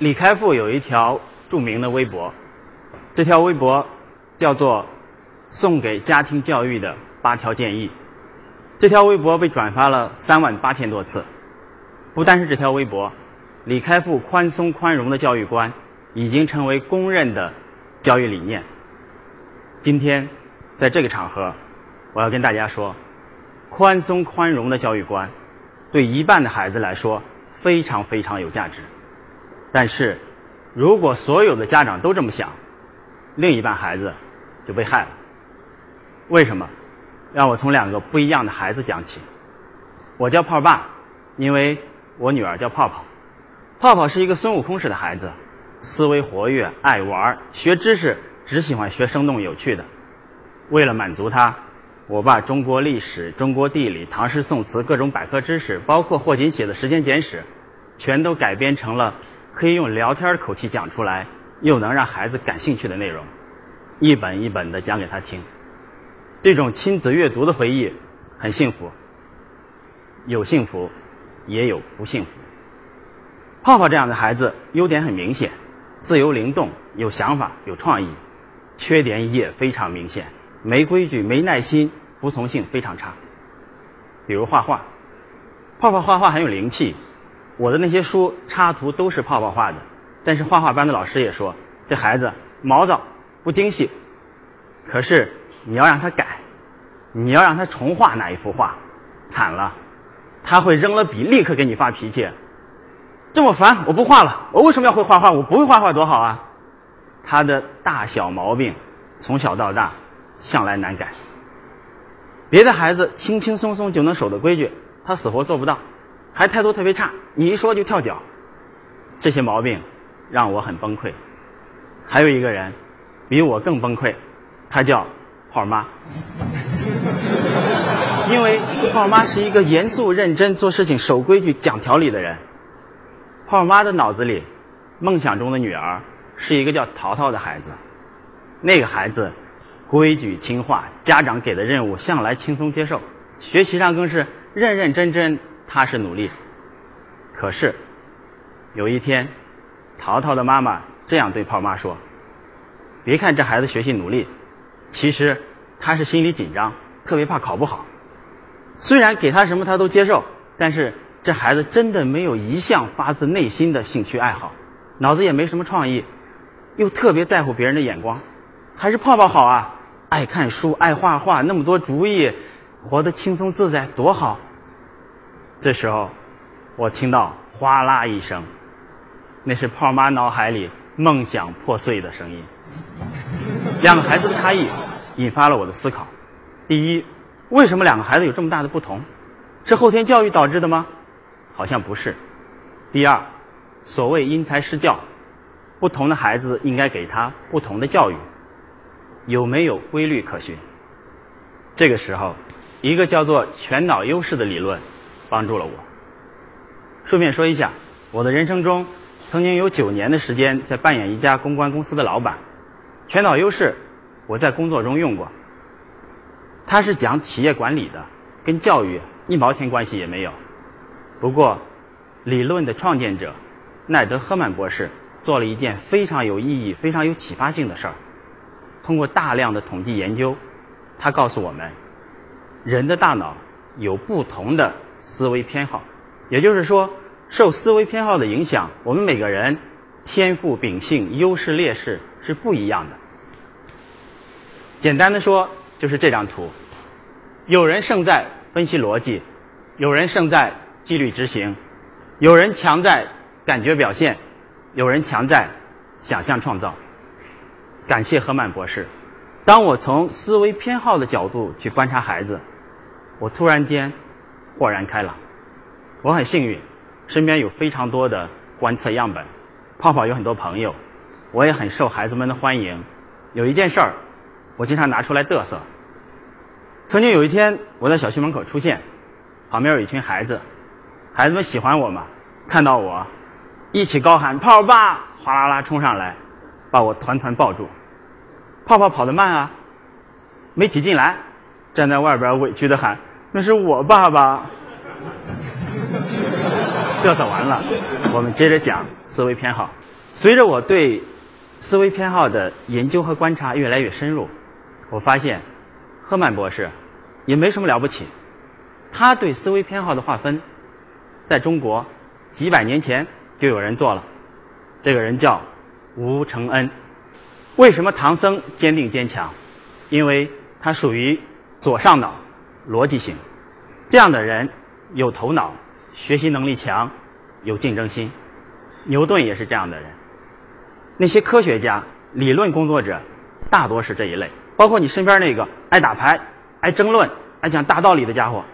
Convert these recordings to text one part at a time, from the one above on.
李开复有一条著名的微博，这条微博叫做“送给家庭教育的八条建议”。这条微博被转发了三万八千多次。不单是这条微博，李开复宽松宽容的教育观已经成为公认的教育理念。今天，在这个场合，我要跟大家说，宽松宽容的教育观对一半的孩子来说非常非常有价值。但是，如果所有的家长都这么想，另一半孩子就被害了。为什么？让我从两个不一样的孩子讲起。我叫泡爸，因为我女儿叫泡泡。泡泡是一个孙悟空式的孩子，思维活跃，爱玩，学知识只喜欢学生动有趣的。为了满足他，我把中国历史、中国地理、唐诗宋词各种百科知识，包括霍金写的《时间简史》，全都改编成了。可以用聊天的口气讲出来，又能让孩子感兴趣的内容，一本一本的讲给他听。这种亲子阅读的回忆很幸福，有幸福，也有不幸福。泡泡这样的孩子优点很明显，自由灵动，有想法，有创意；缺点也非常明显，没规矩，没耐心，服从性非常差。比如画画，泡泡画画很有灵气。我的那些书插图都是泡泡画的，但是画画班的老师也说这孩子毛躁不精细。可是你要让他改，你要让他重画那一幅画，惨了，他会扔了笔立刻给你发脾气。这么烦，我不画了。我为什么要会画画？我不会画画多好啊！他的大小毛病从小到大向来难改。别的孩子轻轻松松就能守的规矩，他死活做不到。还态度特别差，你一说就跳脚，这些毛病让我很崩溃。还有一个人比我更崩溃，他叫泡妈，因为泡妈是一个严肃认真、做事情守规矩、讲条理的人。泡妈的脑子里，梦想中的女儿是一个叫淘淘的孩子，那个孩子规矩听话，家长给的任务向来轻松接受，学习上更是认认真真。踏实努力，可是有一天，淘淘的妈妈这样对泡妈说：“别看这孩子学习努力，其实他是心里紧张，特别怕考不好。虽然给他什么他都接受，但是这孩子真的没有一项发自内心的兴趣爱好，脑子也没什么创意，又特别在乎别人的眼光。还是泡泡好啊，爱看书，爱画画，那么多主意，活得轻松自在，多好。”这时候，我听到哗啦一声，那是泡妈脑海里梦想破碎的声音。两个孩子的差异引发了我的思考：第一，为什么两个孩子有这么大的不同？是后天教育导致的吗？好像不是。第二，所谓因材施教，不同的孩子应该给他不同的教育，有没有规律可循？这个时候，一个叫做全脑优势的理论。帮助了我。顺便说一下，我的人生中曾经有九年的时间在扮演一家公关公司的老板。全脑优势，我在工作中用过。它是讲企业管理的，跟教育一毛钱关系也没有。不过，理论的创建者奈德·赫曼博士做了一件非常有意义、非常有启发性的事儿。通过大量的统计研究，他告诉我们，人的大脑有不同的。思维偏好，也就是说，受思维偏好的影响，我们每个人天赋、秉性、优势、劣势是不一样的。简单的说，就是这张图：有人胜在分析逻辑，有人胜在纪律执行，有人强在感觉表现，有人强在想象创造。感谢赫曼博士。当我从思维偏好的角度去观察孩子，我突然间。豁然开朗，我很幸运，身边有非常多的观测样本。泡泡有很多朋友，我也很受孩子们的欢迎。有一件事儿，我经常拿出来嘚瑟。曾经有一天，我在小区门口出现，旁边有一群孩子，孩子们喜欢我嘛，看到我，一起高喊“泡爸”，哗啦啦冲上来，把我团团抱住。泡泡跑得慢啊，没挤进来，站在外边委屈的喊。那是我爸爸。嘚瑟完了，我们接着讲思维偏好。随着我对思维偏好的研究和观察越来越深入，我发现赫曼博士也没什么了不起。他对思维偏好的划分，在中国几百年前就有人做了。这个人叫吴承恩。为什么唐僧坚定坚强？因为他属于左上脑逻辑型。这样的人有头脑，学习能力强，有竞争心。牛顿也是这样的人。那些科学家、理论工作者，大多是这一类。包括你身边那个爱打牌、爱争论、爱讲大道理的家伙。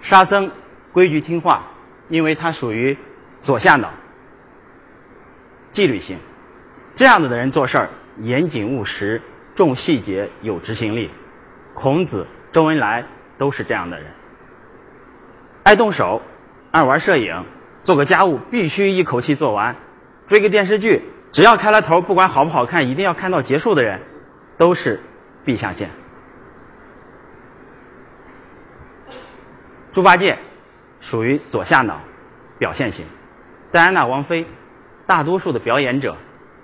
沙僧规矩听话，因为他属于左下脑，纪律性。这样子的人做事儿严谨务实，重细节，有执行力。孔子、周恩来都是这样的人。爱动手，爱玩摄影，做个家务必须一口气做完。追个电视剧，只要开了头，不管好不好看，一定要看到结束的人，都是 B 象限。猪八戒属于左下脑，表现型；戴安娜王妃，大多数的表演者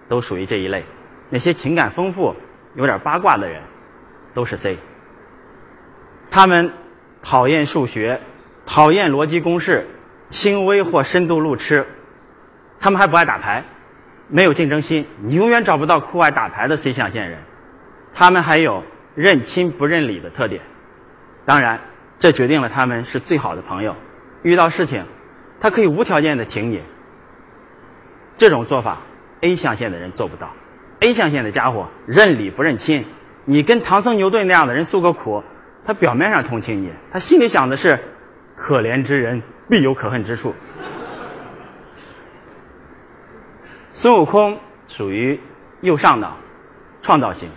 都属于这一类。那些情感丰富、有点八卦的人，都是 C。他们讨厌数学，讨厌逻辑公式，轻微或深度路痴。他们还不爱打牌，没有竞争心。你永远找不到酷爱打牌的 C 象限人。他们还有认亲不认理的特点。当然。这决定了他们是最好的朋友，遇到事情，他可以无条件的挺你。这种做法，A 象限的人做不到。A 象限的家伙认理不认亲，你跟唐僧牛顿那样的人诉个苦，他表面上同情你，他心里想的是，可怜之人必有可恨之处。孙悟空属于右上脑，创造型，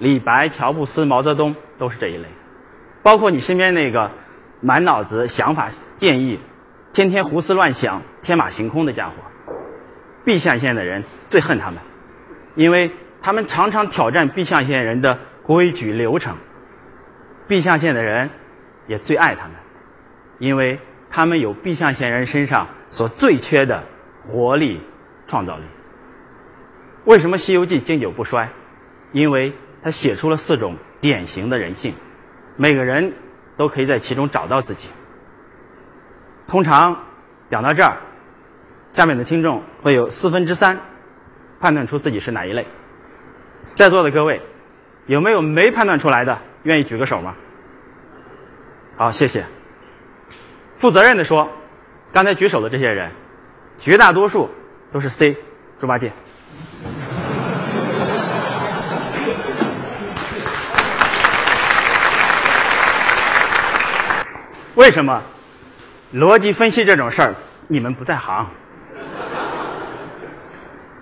李白、乔布斯、毛泽东都是这一类。包括你身边那个满脑子想法建议、天天胡思乱想、天马行空的家伙，B 象限的人最恨他们，因为他们常常挑战 B 象限人的规矩流程。B 象限的人也最爱他们，因为他们有 B 象限人身上所最缺的活力、创造力。为什么《西游记》经久不衰？因为他写出了四种典型的人性。每个人都可以在其中找到自己。通常讲到这儿，下面的听众会有四分之三判断出自己是哪一类。在座的各位，有没有没判断出来的？愿意举个手吗？好，谢谢。负责任的说，刚才举手的这些人，绝大多数都是 C，猪八戒。为什么逻辑分析这种事儿你们不在行？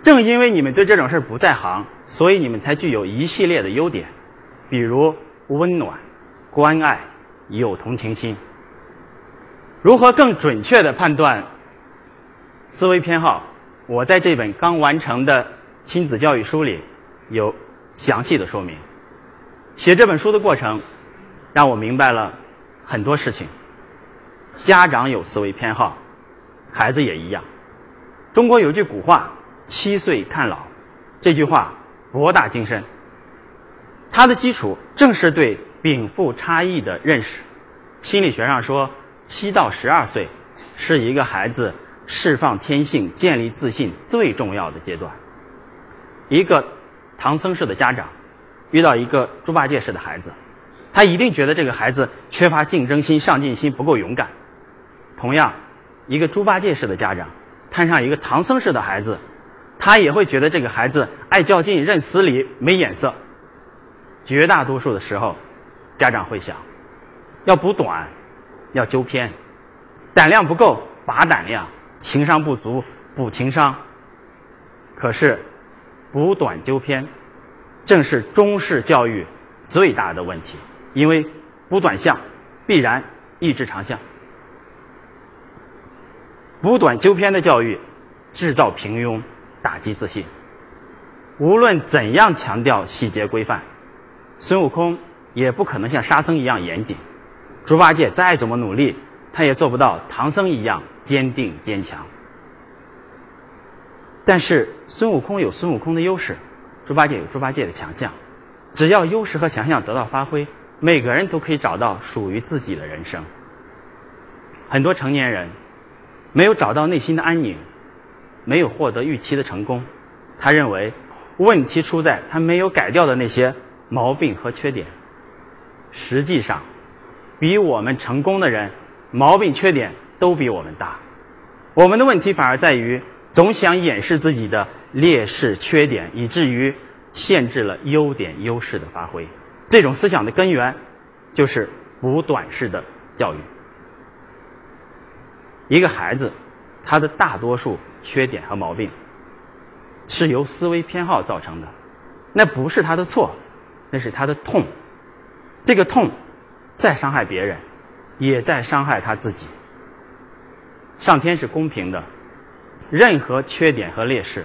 正因为你们对这种事儿不在行，所以你们才具有一系列的优点，比如温暖、关爱、有同情心。如何更准确的判断思维偏好？我在这本刚完成的亲子教育书里有详细的说明。写这本书的过程让我明白了很多事情。家长有思维偏好，孩子也一样。中国有句古话“七岁看老”，这句话博大精深。它的基础正是对禀赋差异的认识。心理学上说，七到十二岁是一个孩子释放天性、建立自信最重要的阶段。一个唐僧式的家长遇到一个猪八戒式的孩子，他一定觉得这个孩子缺乏竞争心、上进心，不够勇敢。同样，一个猪八戒式的家长摊上一个唐僧式的孩子，他也会觉得这个孩子爱较劲、认死理、没眼色。绝大多数的时候，家长会想：要补短，要纠偏；胆量不够，拔胆量；情商不足，补情商。可是，补短纠偏，正是中式教育最大的问题，因为补短项必然抑制长项。补短纠偏的教育，制造平庸，打击自信。无论怎样强调细节规范，孙悟空也不可能像沙僧一样严谨。猪八戒再怎么努力，他也做不到唐僧一样坚定坚强。但是孙悟空有孙悟空的优势，猪八戒有猪八戒的强项。只要优势和强项得到发挥，每个人都可以找到属于自己的人生。很多成年人没有找到内心的安宁，没有获得预期的成功，他认为问题出在他没有改掉的那些毛病和缺点。实际上，比我们成功的人，毛病缺点都比我们大。我们的问题反而在于总想掩饰自己的劣势缺点，以至于限制了优点优势的发挥。这种思想的根源就是补短式的教育。一个孩子，他的大多数缺点和毛病是由思维偏好造成的，那不是他的错，那是他的痛。这个痛，在伤害别人，也在伤害他自己。上天是公平的，任何缺点和劣势，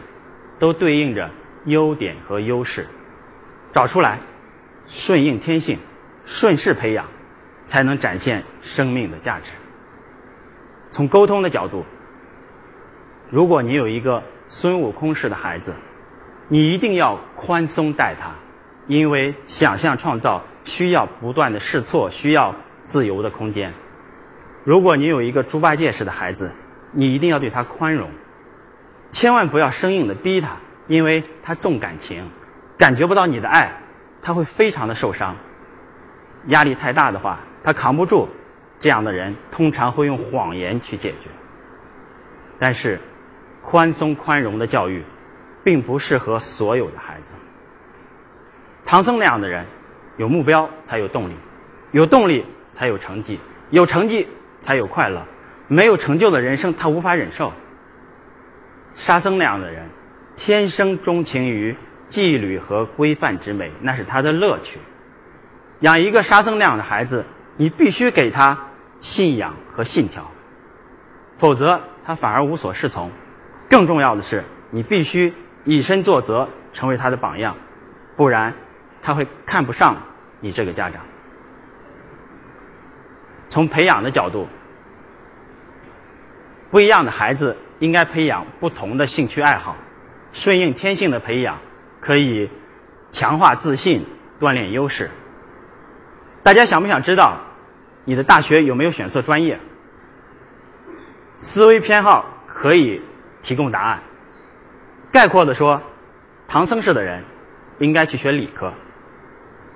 都对应着优点和优势，找出来，顺应天性，顺势培养，才能展现生命的价值。从沟通的角度，如果你有一个孙悟空式的孩子，你一定要宽松待他，因为想象创造需要不断的试错，需要自由的空间。如果你有一个猪八戒式的孩子，你一定要对他宽容，千万不要生硬的逼他，因为他重感情，感觉不到你的爱，他会非常的受伤。压力太大的话，他扛不住。这样的人通常会用谎言去解决，但是宽松宽容的教育并不适合所有的孩子。唐僧那样的人，有目标才有动力，有动力才有成绩，有成绩才有快乐。没有成就的人生，他无法忍受。沙僧那样的人，天生钟情于纪律和规范之美，那是他的乐趣。养一个沙僧那样的孩子，你必须给他。信仰和信条，否则他反而无所适从。更重要的是，你必须以身作则，成为他的榜样，不然他会看不上你这个家长。从培养的角度，不一样的孩子应该培养不同的兴趣爱好，顺应天性的培养可以强化自信，锻炼优势。大家想不想知道？你的大学有没有选错专业？思维偏好可以提供答案。概括的说，唐僧式的人应该去学理科，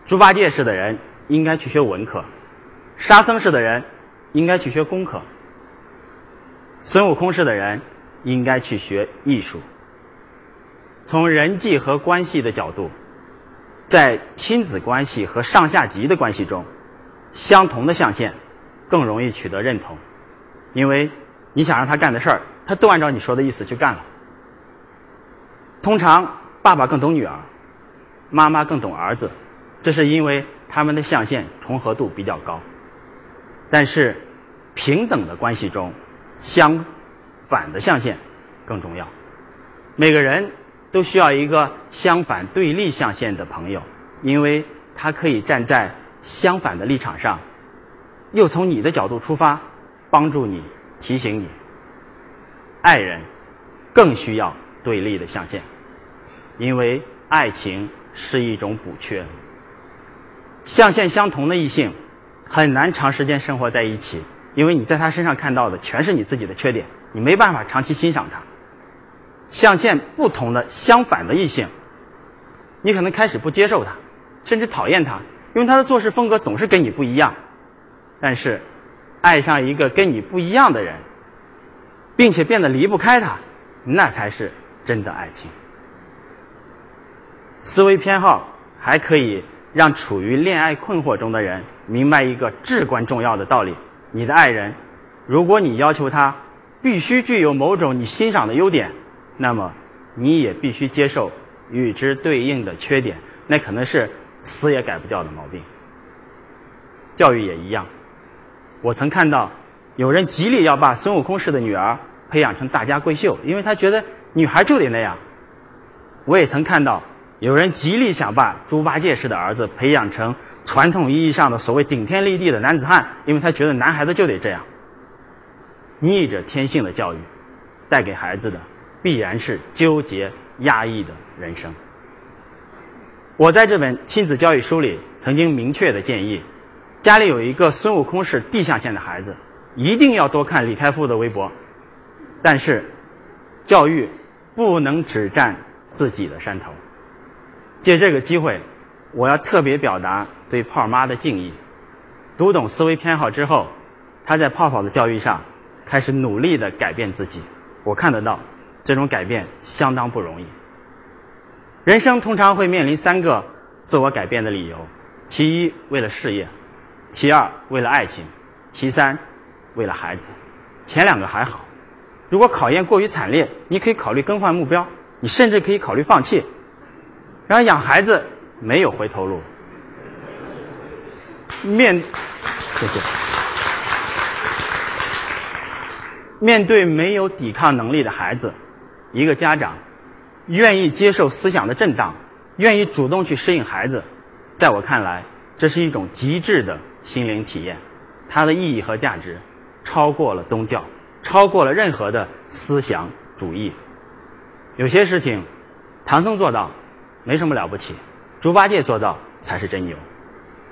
猪八戒式的人应该去学文科，沙僧式的人应该去学工科，孙悟空式的人应该去学艺术。从人际和关系的角度，在亲子关系和上下级的关系中。相同的象限更容易取得认同，因为你想让他干的事儿，他都按照你说的意思去干了。通常爸爸更懂女儿，妈妈更懂儿子，这是因为他们的象限重合度比较高。但是平等的关系中，相反的象限更重要。每个人都需要一个相反对立象限的朋友，因为他可以站在。相反的立场上，又从你的角度出发，帮助你、提醒你。爱人更需要对立的象限，因为爱情是一种补缺。象限相同的异性很难长时间生活在一起，因为你在他身上看到的全是你自己的缺点，你没办法长期欣赏他。象限不同的相反的异性，你可能开始不接受他，甚至讨厌他。因为他的做事风格总是跟你不一样，但是爱上一个跟你不一样的人，并且变得离不开他，那才是真的爱情。思维偏好还可以让处于恋爱困惑中的人明白一个至关重要的道理：你的爱人，如果你要求他必须具有某种你欣赏的优点，那么你也必须接受与之对应的缺点，那可能是。死也改不掉的毛病。教育也一样，我曾看到有人极力要把孙悟空式的女儿培养成大家闺秀，因为他觉得女孩就得那样。我也曾看到有人极力想把猪八戒式的儿子培养成传统意义上的所谓顶天立地的男子汉，因为他觉得男孩子就得这样。逆着天性的教育，带给孩子的必然是纠结压抑的人生。我在这本亲子教育书里曾经明确的建议，家里有一个孙悟空式地象线的孩子，一定要多看李开复的微博。但是，教育不能只占自己的山头。借这个机会，我要特别表达对泡儿妈的敬意。读懂思维偏好之后，他在泡泡的教育上开始努力的改变自己。我看得到，这种改变相当不容易。人生通常会面临三个自我改变的理由：其一，为了事业；其二，为了爱情；其三，为了孩子。前两个还好，如果考验过于惨烈，你可以考虑更换目标，你甚至可以考虑放弃。然而养孩子没有回头路。面，谢谢。面对没有抵抗能力的孩子，一个家长。愿意接受思想的震荡，愿意主动去适应孩子，在我看来，这是一种极致的心灵体验，它的意义和价值超过了宗教，超过了任何的思想主义。有些事情，唐僧做到，没什么了不起；猪八戒做到才是真牛。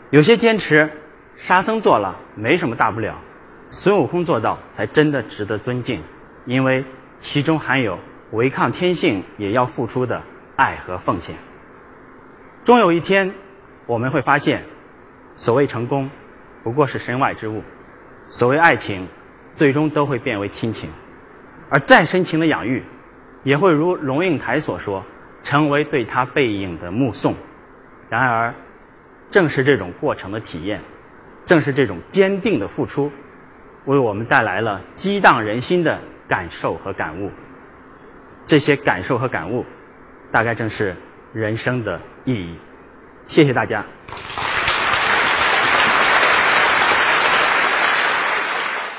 有些坚持，沙僧做了，没什么大不了；孙悟空做到，才真的值得尊敬，因为其中含有。违抗天性也要付出的爱和奉献，终有一天，我们会发现，所谓成功，不过是身外之物；所谓爱情，最终都会变为亲情，而再深情的养育，也会如龙应台所说，成为对他背影的目送。然而，正是这种过程的体验，正是这种坚定的付出，为我们带来了激荡人心的感受和感悟。这些感受和感悟，大概正是人生的意义。谢谢大家。